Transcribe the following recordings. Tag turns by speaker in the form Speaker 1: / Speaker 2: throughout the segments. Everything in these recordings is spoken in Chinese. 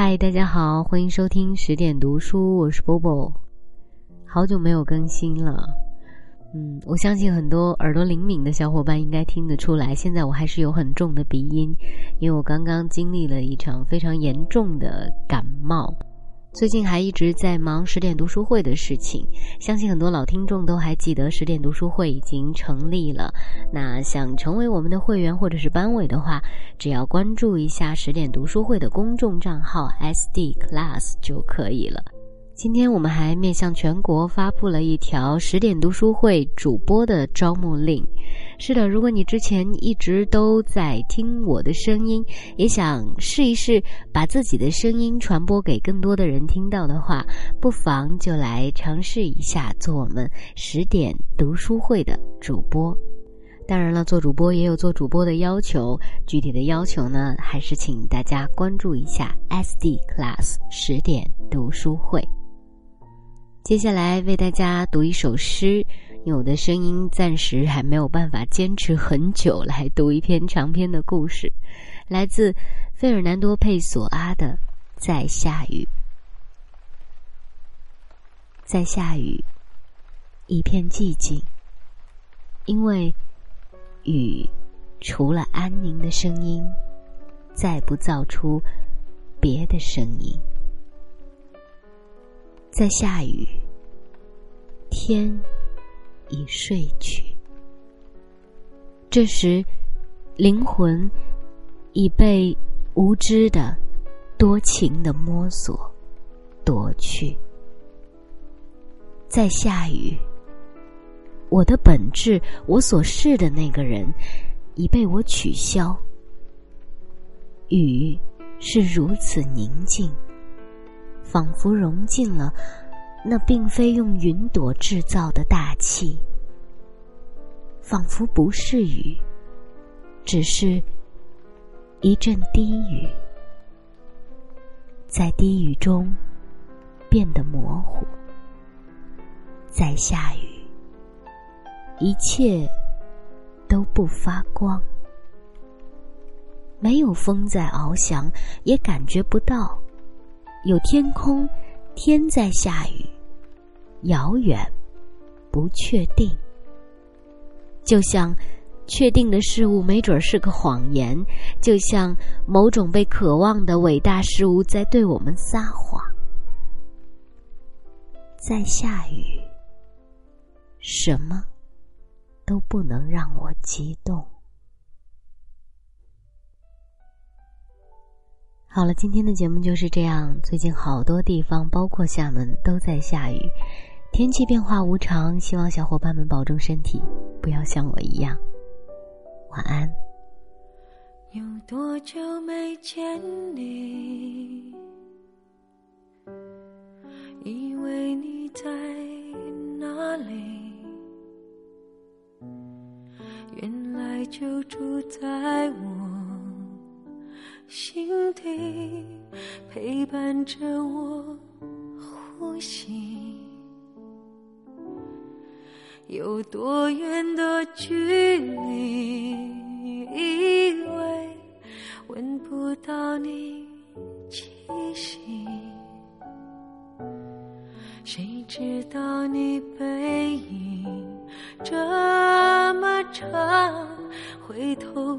Speaker 1: 嗨，大家好，欢迎收听十点读书，我是波波。好久没有更新了，嗯，我相信很多耳朵灵敏的小伙伴应该听得出来，现在我还是有很重的鼻音，因为我刚刚经历了一场非常严重的感冒。最近还一直在忙十点读书会的事情，相信很多老听众都还记得十点读书会已经成立了。那想成为我们的会员或者是班委的话，只要关注一下十点读书会的公众账号 SD Class 就可以了。今天我们还面向全国发布了一条十点读书会主播的招募令。是的，如果你之前一直都在听我的声音，也想试一试把自己的声音传播给更多的人听到的话，不妨就来尝试一下做我们十点读书会的主播。当然了，做主播也有做主播的要求，具体的要求呢，还是请大家关注一下 SD Class 十点读书会。接下来为大家读一首诗，因为我的声音暂时还没有办法坚持很久来读一篇长篇的故事，来自费尔南多·佩索阿的《在下雨》。在下雨，一片寂静，因为雨除了安宁的声音，再不造出别的声音。在下雨，天已睡去。这时，灵魂已被无知的、多情的摸索夺去。在下雨，我的本质，我所是的那个人，已被我取消。雨是如此宁静。仿佛融进了那并非用云朵制造的大气，仿佛不是雨，只是一阵低语，在低语中变得模糊。在下雨，一切都不发光，没有风在翱翔，也感觉不到。有天空，天在下雨，遥远，不确定。就像确定的事物没准是个谎言，就像某种被渴望的伟大事物在对我们撒谎。在下雨，什么都不能让我激动。好了，今天的节目就是这样。最近好多地方，包括厦门，都在下雨，天气变化无常。希望小伙伴们保重身体，不要像我一样。晚安。
Speaker 2: 有多久没见你？以为你在哪里？原来就住在我。心底陪伴着我呼吸，有多远的距离？以为闻不到你气息，谁知道你背影这么长，回头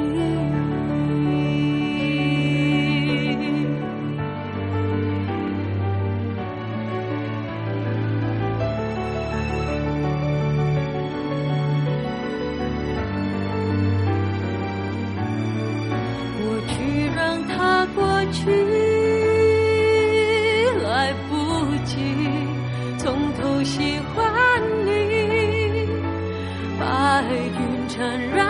Speaker 2: 你过去让它过去来不及从头喜欢你白云缠绕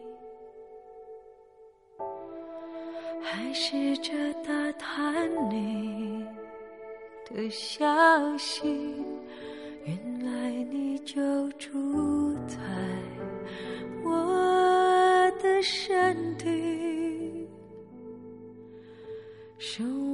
Speaker 2: 还试着打探你的消息，原来你就住在我的身体。生。